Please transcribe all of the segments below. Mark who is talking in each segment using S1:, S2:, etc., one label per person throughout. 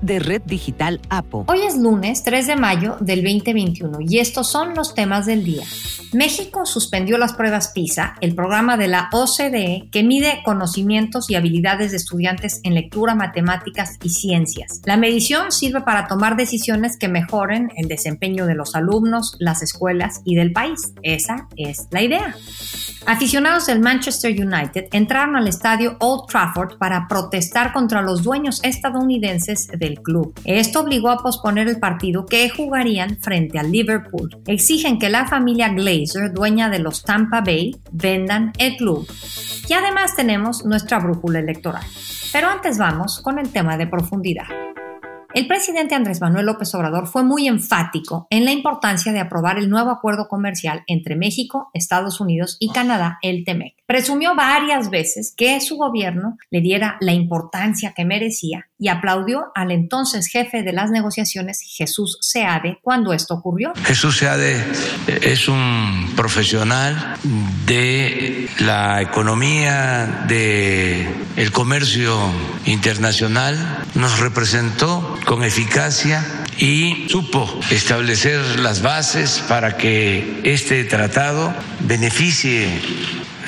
S1: de Red Digital APO.
S2: Hoy es lunes 3 de mayo del 2021 y estos son los temas del día. México suspendió las pruebas PISA, el programa de la OCDE que mide conocimientos y habilidades de estudiantes en lectura, matemáticas y ciencias. La medición sirve para tomar decisiones que mejoren el desempeño de los alumnos, las escuelas y del país. Esa es la idea. Aficionados del Manchester United entraron al estadio Old Trafford para protestar contra los dueños estadounidenses del club. Esto obligó a posponer el partido que jugarían frente al Liverpool. Exigen que la familia Glazer, dueña de los Tampa Bay, vendan el club. Y además tenemos nuestra brújula electoral. Pero antes vamos con el tema de profundidad. El presidente Andrés Manuel López Obrador fue muy enfático en la importancia de aprobar el nuevo acuerdo comercial entre México, Estados Unidos y Canadá, el TEMEC. Presumió varias veces que su gobierno le diera la importancia que merecía y aplaudió al entonces jefe de las negociaciones, Jesús Seade, cuando esto ocurrió.
S3: Jesús Seade es un profesional de la economía, de el comercio internacional, nos representó con eficacia y supo establecer las bases para que este tratado beneficie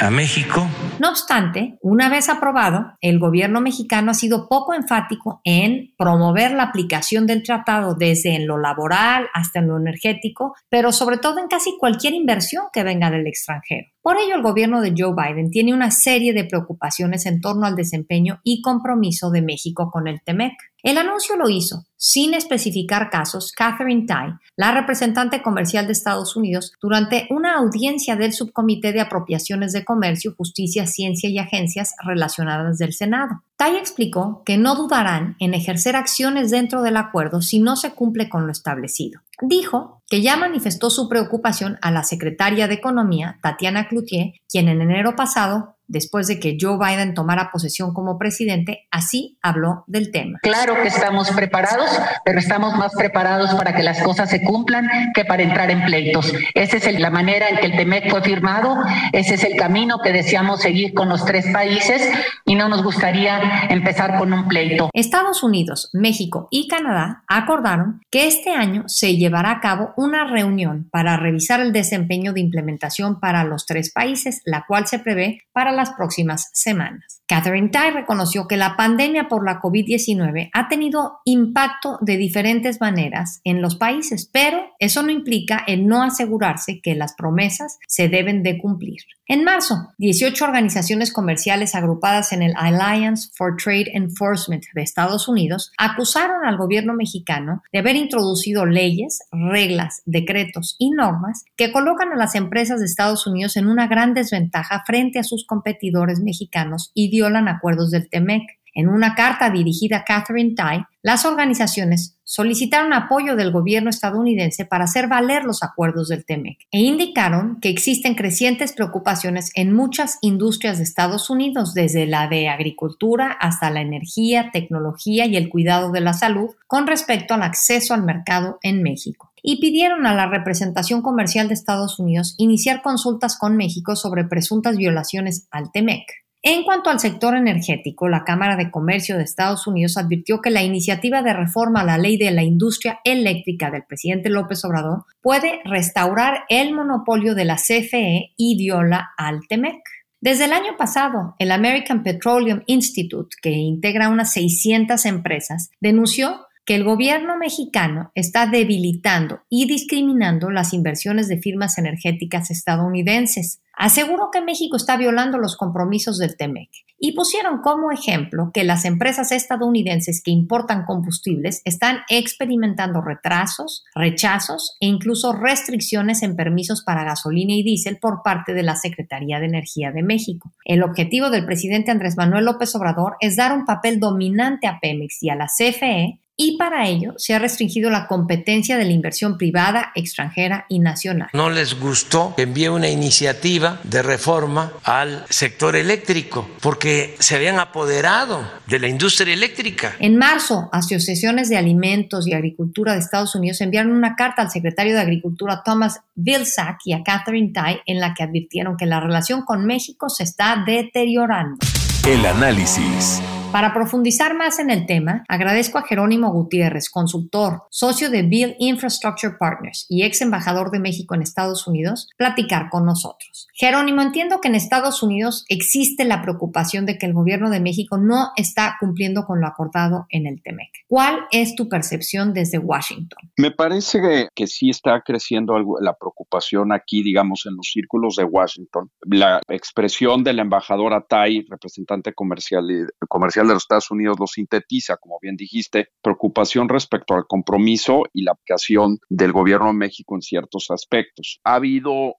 S3: a México.
S2: No obstante, una vez aprobado, el gobierno mexicano ha sido poco enfático en promover la aplicación del tratado desde en lo laboral hasta en lo energético, pero sobre todo en casi cualquier inversión que venga del extranjero. Por ello, el gobierno de Joe Biden tiene una serie de preocupaciones en torno al desempeño y compromiso de México con el TEMEC. El anuncio lo hizo, sin especificar casos, Catherine Tai, la representante comercial de Estados Unidos, durante una audiencia del Subcomité de Apropiaciones de Comercio, Justicia, Ciencia y Agencias relacionadas del Senado. Tai explicó que no dudarán en ejercer acciones dentro del acuerdo si no se cumple con lo establecido. Dijo que ya manifestó su preocupación a la secretaria de Economía, Tatiana Cloutier, quien en enero pasado después de que Joe Biden tomara posesión como presidente, así habló del tema.
S4: Claro que estamos preparados, pero estamos más preparados para que las cosas se cumplan que para entrar en pleitos. Esa es la manera en que el TEMEC fue firmado, ese es el camino que deseamos seguir con los tres países y no nos gustaría empezar con un pleito.
S2: Estados Unidos, México y Canadá acordaron que este año se llevará a cabo una reunión para revisar el desempeño de implementación para los tres países, la cual se prevé para las próximas semanas. Catherine Tai reconoció que la pandemia por la COVID-19 ha tenido impacto de diferentes maneras en los países, pero eso no implica el no asegurarse que las promesas se deben de cumplir. En marzo, 18 organizaciones comerciales agrupadas en el Alliance for Trade Enforcement de Estados Unidos acusaron al gobierno mexicano de haber introducido leyes, reglas, decretos y normas que colocan a las empresas de Estados Unidos en una gran desventaja frente a sus competidores mexicanos y violan acuerdos del TEMEC. En una carta dirigida a Catherine Tai, las organizaciones solicitaron apoyo del gobierno estadounidense para hacer valer los acuerdos del TEMEC e indicaron que existen crecientes preocupaciones en muchas industrias de Estados Unidos, desde la de agricultura hasta la energía, tecnología y el cuidado de la salud, con respecto al acceso al mercado en México y pidieron a la representación comercial de Estados Unidos iniciar consultas con México sobre presuntas violaciones al TEMEC. En cuanto al sector energético, la Cámara de Comercio de Estados Unidos advirtió que la iniciativa de reforma a la ley de la industria eléctrica del presidente López Obrador puede restaurar el monopolio de la CFE y viola al TEMEC. Desde el año pasado, el American Petroleum Institute, que integra unas 600 empresas, denunció que el gobierno mexicano está debilitando y discriminando las inversiones de firmas energéticas estadounidenses. Aseguró que México está violando los compromisos del TEMEC y pusieron como ejemplo que las empresas estadounidenses que importan combustibles están experimentando retrasos, rechazos e incluso restricciones en permisos para gasolina y diésel por parte de la Secretaría de Energía de México. El objetivo del presidente Andrés Manuel López Obrador es dar un papel dominante a Pemex y a la CFE y para ello se ha restringido la competencia de la inversión privada, extranjera y nacional.
S3: No les gustó que envíe una iniciativa de reforma al sector eléctrico porque se habían apoderado de la industria eléctrica.
S2: En marzo, asociaciones de alimentos y agricultura de Estados Unidos enviaron una carta al secretario de Agricultura Thomas Vilsack y a Catherine Tai en la que advirtieron que la relación con México se está deteriorando.
S5: El análisis.
S2: Para profundizar más en el tema, agradezco a Jerónimo Gutiérrez, consultor, socio de Bill Infrastructure Partners y ex embajador de México en Estados Unidos, platicar con nosotros. Jerónimo, entiendo que en Estados Unidos existe la preocupación de que el gobierno de México no está cumpliendo con lo acordado en el TEMEC. ¿Cuál es tu percepción desde Washington?
S6: Me parece que, sí está creciendo la preocupación aquí, digamos, en los círculos de Washington. La expresión de la embajadora Tai, representante comercial, comercial de los Estados Unidos lo sintetiza, como bien dijiste, preocupación respecto al compromiso y la aplicación del gobierno de México en ciertos aspectos. Ha habido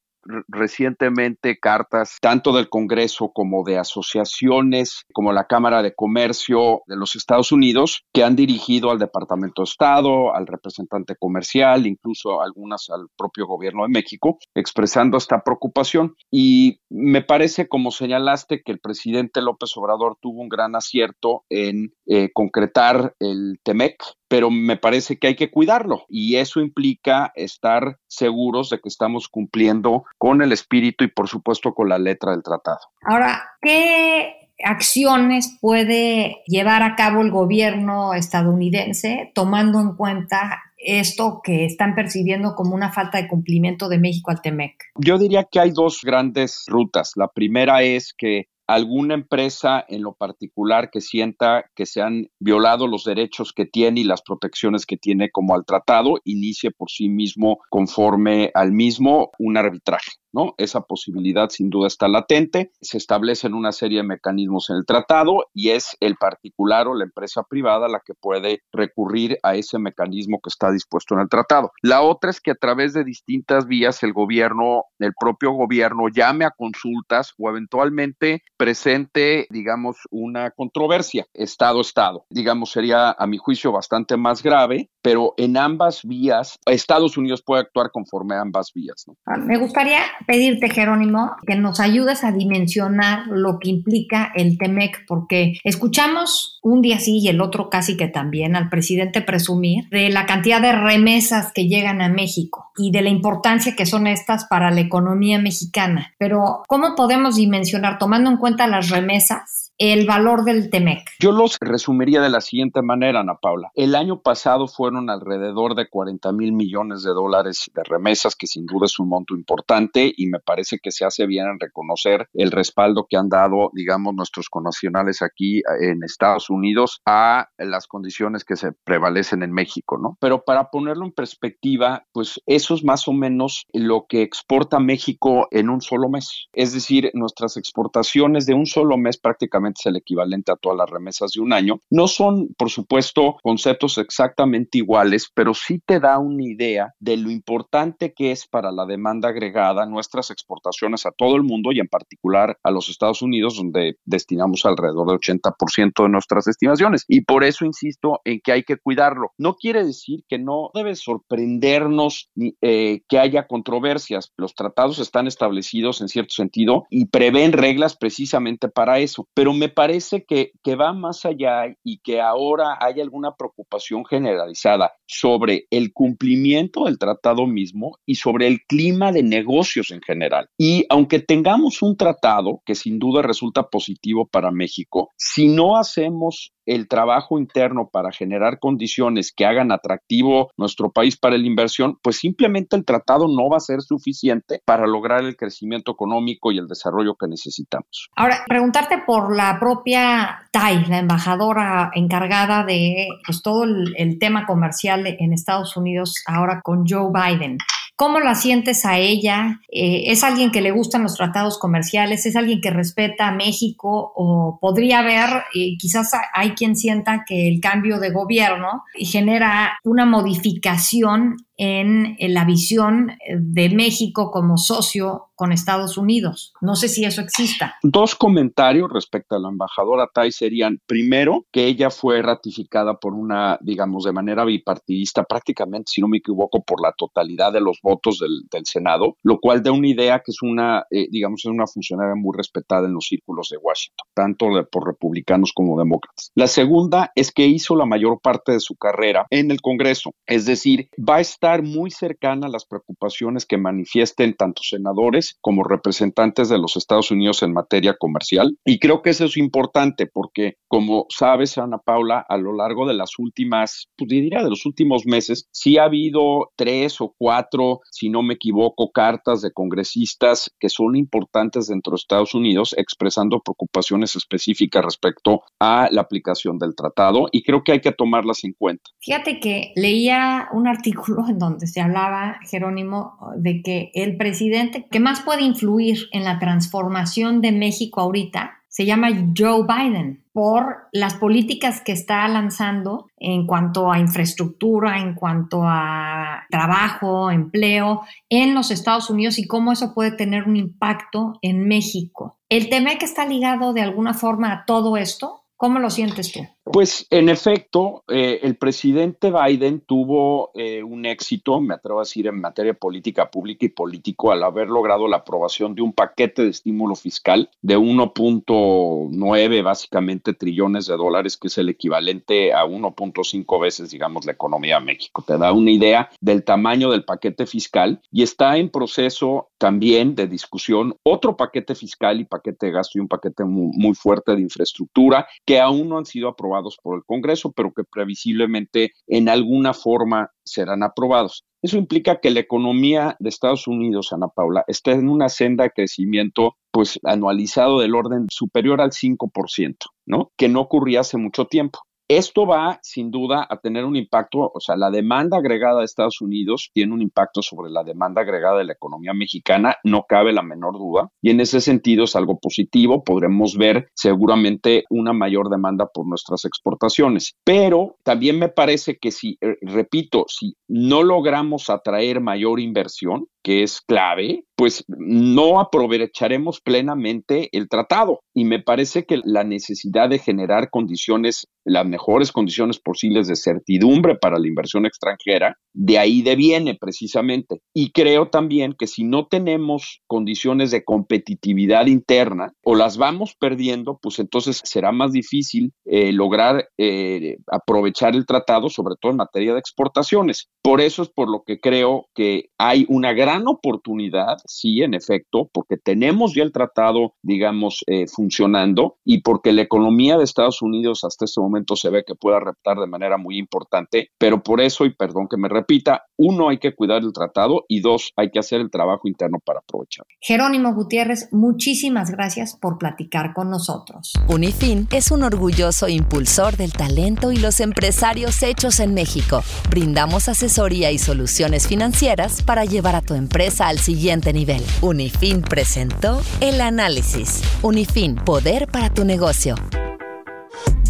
S6: recientemente cartas tanto del Congreso como de asociaciones como la Cámara de Comercio de los Estados Unidos que han dirigido al Departamento de Estado, al representante comercial, incluso algunas al propio gobierno de México, expresando esta preocupación. Y me parece, como señalaste, que el presidente López Obrador tuvo un gran acierto en eh, concretar el TEMEC, pero me parece que hay que cuidarlo y eso implica estar seguros de que estamos cumpliendo con el espíritu y por supuesto con la letra del tratado.
S2: Ahora, ¿qué acciones puede llevar a cabo el gobierno estadounidense tomando en cuenta esto que están percibiendo como una falta de cumplimiento de México al TEMEC?
S6: Yo diría que hay dos grandes rutas. La primera es que alguna empresa en lo particular que sienta que se han violado los derechos que tiene y las protecciones que tiene como al tratado, inicie por sí mismo conforme al mismo un arbitraje. ¿No? Esa posibilidad sin duda está latente. Se establecen una serie de mecanismos en el tratado y es el particular o la empresa privada la que puede recurrir a ese mecanismo que está dispuesto en el tratado. La otra es que a través de distintas vías el gobierno, el propio gobierno llame a consultas o eventualmente presente, digamos, una controversia Estado-Estado. Digamos, sería a mi juicio bastante más grave, pero en ambas vías, Estados Unidos puede actuar conforme a ambas vías.
S2: Ah, me gustaría pedirte, Jerónimo, que nos ayudes a dimensionar lo que implica el TEMEC, porque escuchamos un día sí y el otro casi que también al presidente presumir de la cantidad de remesas que llegan a México y de la importancia que son estas para la economía mexicana. Pero, ¿cómo podemos dimensionar, tomando en cuenta las remesas, el valor del TEMEC?
S6: Yo los resumiría de la siguiente manera, Ana Paula. El año pasado fueron alrededor de 40 mil millones de dólares de remesas, que sin duda es un monto importante y me parece que se hace bien en reconocer el respaldo que han dado, digamos, nuestros connacionales aquí en Estados Unidos a las condiciones que se prevalecen en México, ¿no? Pero para ponerlo en perspectiva, pues eso es más o menos lo que exporta México en un solo mes. Es decir, nuestras exportaciones de un solo mes prácticamente es el equivalente a todas las remesas de un año. No son, por supuesto, conceptos exactamente iguales, pero sí te da una idea de lo importante que es para la demanda agregada nuestras exportaciones a todo el mundo y en particular a los Estados Unidos, donde destinamos alrededor del 80% de nuestras estimaciones. Y por eso insisto en que hay que cuidarlo. No quiere decir que no debe sorprendernos eh, que haya controversias. Los tratados están establecidos en cierto sentido y prevén reglas precisamente para eso. Pero me parece que, va más allá y que ahora hay alguna preocupación generalizada sobre el cumplimiento del tratado mismo y sobre el clima de negocios en general. Y aunque tengamos un tratado que sin duda resulta positivo para México, si no hacemos el trabajo interno para generar condiciones que hagan atractivo nuestro país para la inversión, pues simplemente el tratado no va a ser suficiente para lograr el crecimiento económico y el desarrollo que necesitamos.
S2: Ahora, preguntarte por la propia Tai, la embajadora encargada de pues, todo el, tema comercial en Estados Unidos ahora con Joe Biden. ¿Cómo la sientes a ella? Eh, ¿Es alguien que le gustan los tratados comerciales? ¿Es alguien que respeta a México? ¿O podría haber, eh, quizás hay quien sienta que el cambio de gobierno genera una modificación en la visión de México como socio con Estados Unidos. No sé si eso exista.
S6: Dos comentarios respecto a la embajadora Tai serían, primero, que ella fue ratificada por una, digamos, de manera bipartidista, prácticamente, si no me equivoco, por la totalidad de los votos del, Senado, lo cual da una idea que es una, eh, digamos, es una funcionaria muy respetada en los círculos de Washington, tanto por republicanos como demócratas. La segunda es que hizo la mayor parte de su carrera en el Congreso, es decir, va a estar muy cercana a las preocupaciones que manifiesten tanto senadores como representantes de los Estados Unidos en materia comercial. Y creo que eso es importante porque, como sabes, Ana Paula, a lo largo de las últimas, pues diría de los últimos meses, sí ha habido tres o cuatro, si no me equivoco, cartas de congresistas que son importantes dentro de Estados Unidos expresando preocupaciones específicas respecto a la aplicación del tratado y creo que hay que tomarlas en cuenta.
S2: Fíjate que leía un artículo en donde se hablaba, Jerónimo, de que el presidente que más puede influir en la transformación de México ahorita se llama Joe Biden por las políticas que está lanzando en cuanto a infraestructura, en cuanto a trabajo, empleo en los Estados Unidos y cómo eso puede tener un impacto en México. ¿El TEMEC está ligado de alguna forma a todo esto? ¿Cómo lo sientes tú?
S6: Pues en efecto, eh, el presidente Biden tuvo eh, un éxito, me atrevo a decir, en materia política pública y político al haber logrado la aprobación de un paquete de estímulo fiscal de 1.9 básicamente trillones de dólares, que es el equivalente a 1.5 veces, digamos, la economía de México. Te da una idea del tamaño del paquete fiscal y está en proceso también de discusión otro paquete fiscal y paquete de gasto y un paquete muy, muy fuerte de infraestructura que aún no han sido aprobados por el Congreso, pero que previsiblemente en alguna forma serán aprobados. Eso implica que la economía de Estados Unidos, Ana Paula, está en una senda de crecimiento pues anualizado del orden superior al 5%, ¿no? Que no ocurría hace mucho tiempo. Esto va sin duda a tener un impacto, o sea, la demanda agregada de Estados Unidos tiene un impacto sobre la demanda agregada de la economía mexicana, no cabe la menor duda, y en ese sentido es algo positivo, podremos ver seguramente una mayor demanda por nuestras exportaciones, pero también me parece que si, eh, repito, si no logramos atraer mayor inversión, que es clave, pues no aprovecharemos plenamente el tratado. Y me parece que la necesidad de generar condiciones, las mejores condiciones posibles de certidumbre para la inversión extranjera, de ahí deviene precisamente. Y creo también que si no tenemos condiciones de competitividad interna o las vamos perdiendo, pues entonces será más difícil eh, lograr eh, aprovechar el tratado, sobre todo en materia de exportaciones. Por eso es por lo que creo que hay una gran gran oportunidad, sí, en efecto, porque tenemos ya el tratado, digamos, eh, funcionando y porque la economía de Estados Unidos hasta este momento se ve que pueda reptar de manera muy importante, pero por eso, y perdón que me repita, uno, hay que cuidar el tratado y dos, hay que hacer el trabajo interno para aprovechar.
S2: Jerónimo Gutiérrez, muchísimas gracias por platicar con nosotros.
S1: Unifin es un orgulloso impulsor del talento y los empresarios hechos en México. Brindamos asesoría y soluciones financieras para llevar a tu empresa al siguiente nivel. Unifin presentó el análisis. Unifin, poder para tu negocio.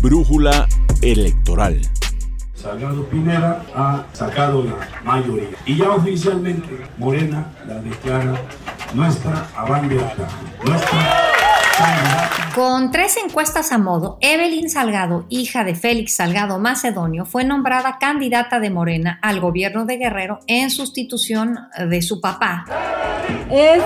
S7: Brújula electoral.
S8: Salgado Pineda ha sacado la mayoría. Y ya oficialmente Morena la declara nuestra abanderada, nuestra
S2: con tres encuestas a modo, Evelyn Salgado, hija de Félix Salgado Macedonio, fue nombrada candidata de Morena al gobierno de Guerrero en sustitución de su papá.
S9: Es,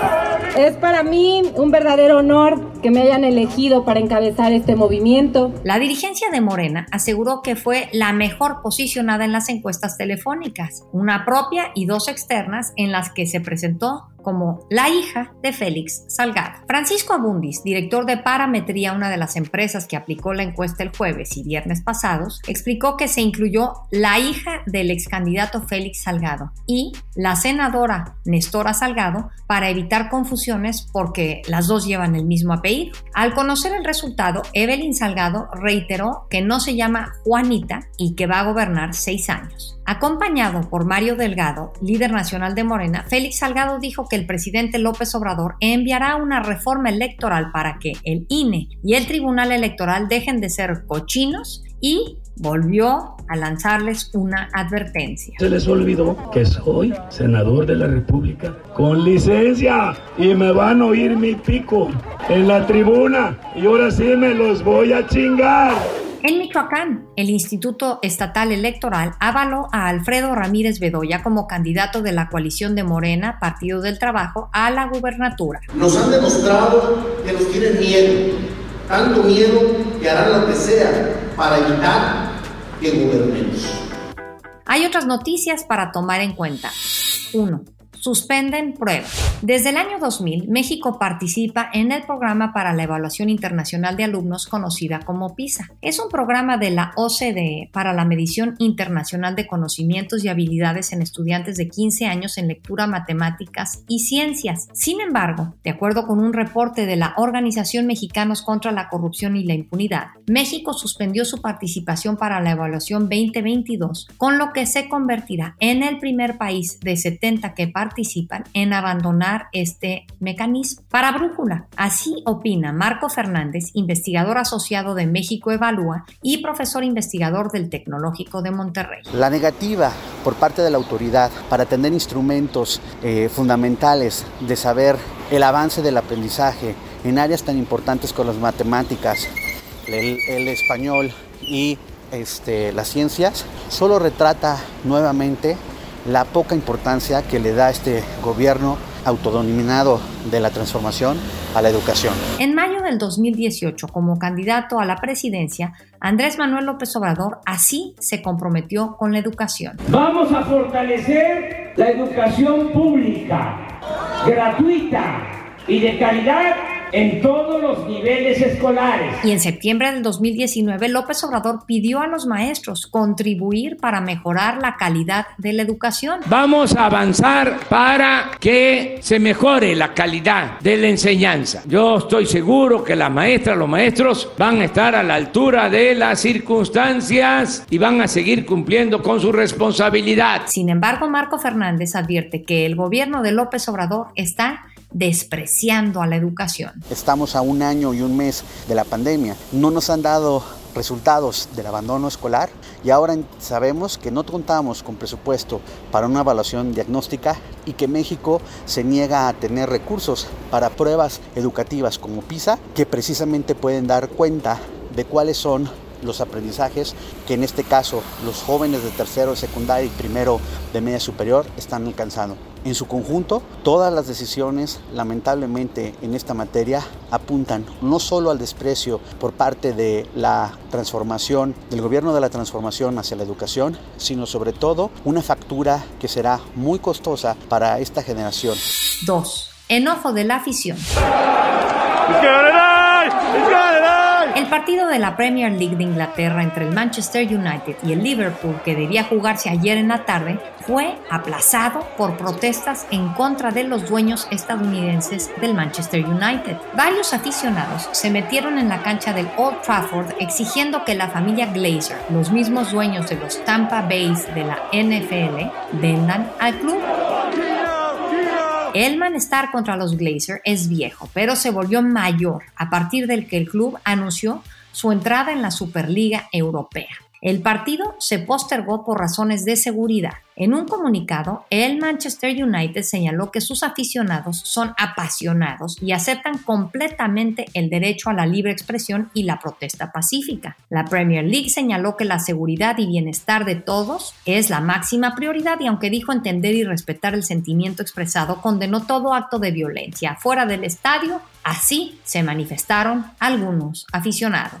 S9: es para mí un verdadero honor que me hayan elegido para encabezar este movimiento.
S2: La dirigencia de Morena aseguró que fue la mejor posicionada en las encuestas telefónicas, una propia y dos externas en las que se presentó como la hija de Félix Salgado. Francisco Abundis, director de Parametría, una de las empresas que aplicó la encuesta el jueves y viernes pasados, explicó que se incluyó la hija del ex candidato Félix Salgado y la senadora Nestora Salgado para evitar confusiones porque las dos llevan el mismo apellido. Al conocer el resultado, Evelyn Salgado reiteró que no se llama Juanita y que va a gobernar seis años. Acompañado por Mario Delgado, líder nacional de Morena, Félix Salgado dijo que el presidente López Obrador enviará una reforma electoral para que el INE y el Tribunal Electoral dejen de ser cochinos y volvió a lanzarles una advertencia.
S8: Se les olvidó que soy senador de la República con licencia y me van a oír mi pico en la tribuna y ahora sí me los voy a chingar.
S2: En Michoacán, el Instituto Estatal Electoral avaló a Alfredo Ramírez Bedoya como candidato de la coalición de Morena, Partido del Trabajo, a la gubernatura.
S10: Nos han demostrado que nos tienen miedo, tanto miedo que harán lo que sea para evitar que gobernemos.
S2: Hay otras noticias para tomar en cuenta. 1 suspenden pruebas. Desde el año 2000, México participa en el programa para la evaluación internacional de alumnos conocida como PISA. Es un programa de la OCDE para la medición internacional de conocimientos y habilidades en estudiantes de 15 años en lectura, matemáticas y ciencias. Sin embargo, de acuerdo con un reporte de la Organización Mexicanos contra la Corrupción y la Impunidad, México suspendió su participación para la evaluación 2022, con lo que se convertirá en el primer país de 70 que participa participan en abandonar este mecanismo. Para Brújula, así opina Marco Fernández, investigador asociado de México Evalúa y profesor investigador del Tecnológico de Monterrey.
S11: La negativa por parte de la autoridad para tener instrumentos eh, fundamentales de saber el avance del aprendizaje en áreas tan importantes como las matemáticas, el, español y este, las ciencias, solo retrata nuevamente la poca importancia que le da este gobierno autodenominado de la transformación a la educación.
S2: En mayo del 2018, como candidato a la presidencia, Andrés Manuel López Obrador así se comprometió con la educación.
S8: Vamos a fortalecer la educación pública, gratuita y de calidad en todos los niveles escolares.
S2: Y en septiembre del 2019, López Obrador pidió a los maestros contribuir para mejorar la calidad de la educación.
S12: Vamos a avanzar para que se mejore la calidad de la enseñanza. Yo estoy seguro que las maestras, los maestros van a estar a la altura de las circunstancias y van a seguir cumpliendo con su responsabilidad.
S2: Sin embargo, Marco Fernández advierte que el gobierno de López Obrador está despreciando a la educación.
S11: Estamos a un año y un mes de la pandemia. No nos han dado resultados del abandono escolar y ahora sabemos que no contamos con presupuesto para una evaluación diagnóstica y que México se niega a tener recursos para pruebas educativas como PISA que precisamente pueden dar cuenta de cuáles son los aprendizajes que en este caso los jóvenes de tercero secundaria y primero de media superior están alcanzando. En su conjunto, todas las decisiones, lamentablemente, en esta materia apuntan no solo al desprecio por parte de la transformación, del gobierno de la transformación hacia la educación, sino sobre todo una factura que será muy costosa para esta generación.
S2: 2. Enojo de la afición. El partido de la Premier League de Inglaterra entre el Manchester United y el Liverpool, que debía jugarse ayer en la tarde, fue aplazado por protestas en contra de los dueños estadounidenses del Manchester United. Varios aficionados se metieron en la cancha del Old Trafford exigiendo que la familia Glazer, los mismos dueños de los Tampa Bays de la NFL, vendan al club. El malestar contra los Glazer es viejo, pero se volvió mayor a partir del que el club anunció su entrada en la Superliga Europea. El partido se postergó por razones de seguridad. En un comunicado, el Manchester United señaló que sus aficionados son apasionados y aceptan completamente el derecho a la libre expresión y la protesta pacífica. La Premier League señaló que la seguridad y bienestar de todos es la máxima prioridad y aunque dijo entender y respetar el sentimiento expresado, condenó todo acto de violencia fuera del estadio. Así se manifestaron algunos aficionados.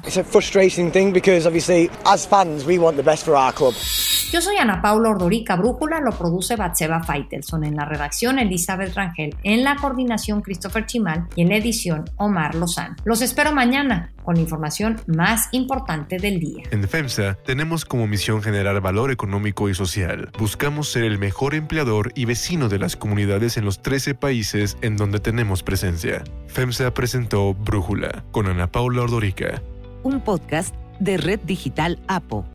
S2: Yo soy Ana Paula Ordorica Brújula, lo produce Batseba Faitelson. En la redacción, Elizabeth Rangel. En la coordinación, Christopher Chimal. Y en la edición, Omar Lozán. Los espero mañana con la información más importante del día.
S5: En FEMSA tenemos como misión generar valor económico y social. Buscamos ser el mejor empleador y vecino de las comunidades en los 13 países en donde tenemos presencia. FEMSA presentó Brújula con Ana Paula Ordorica.
S1: Un podcast de Red Digital APO.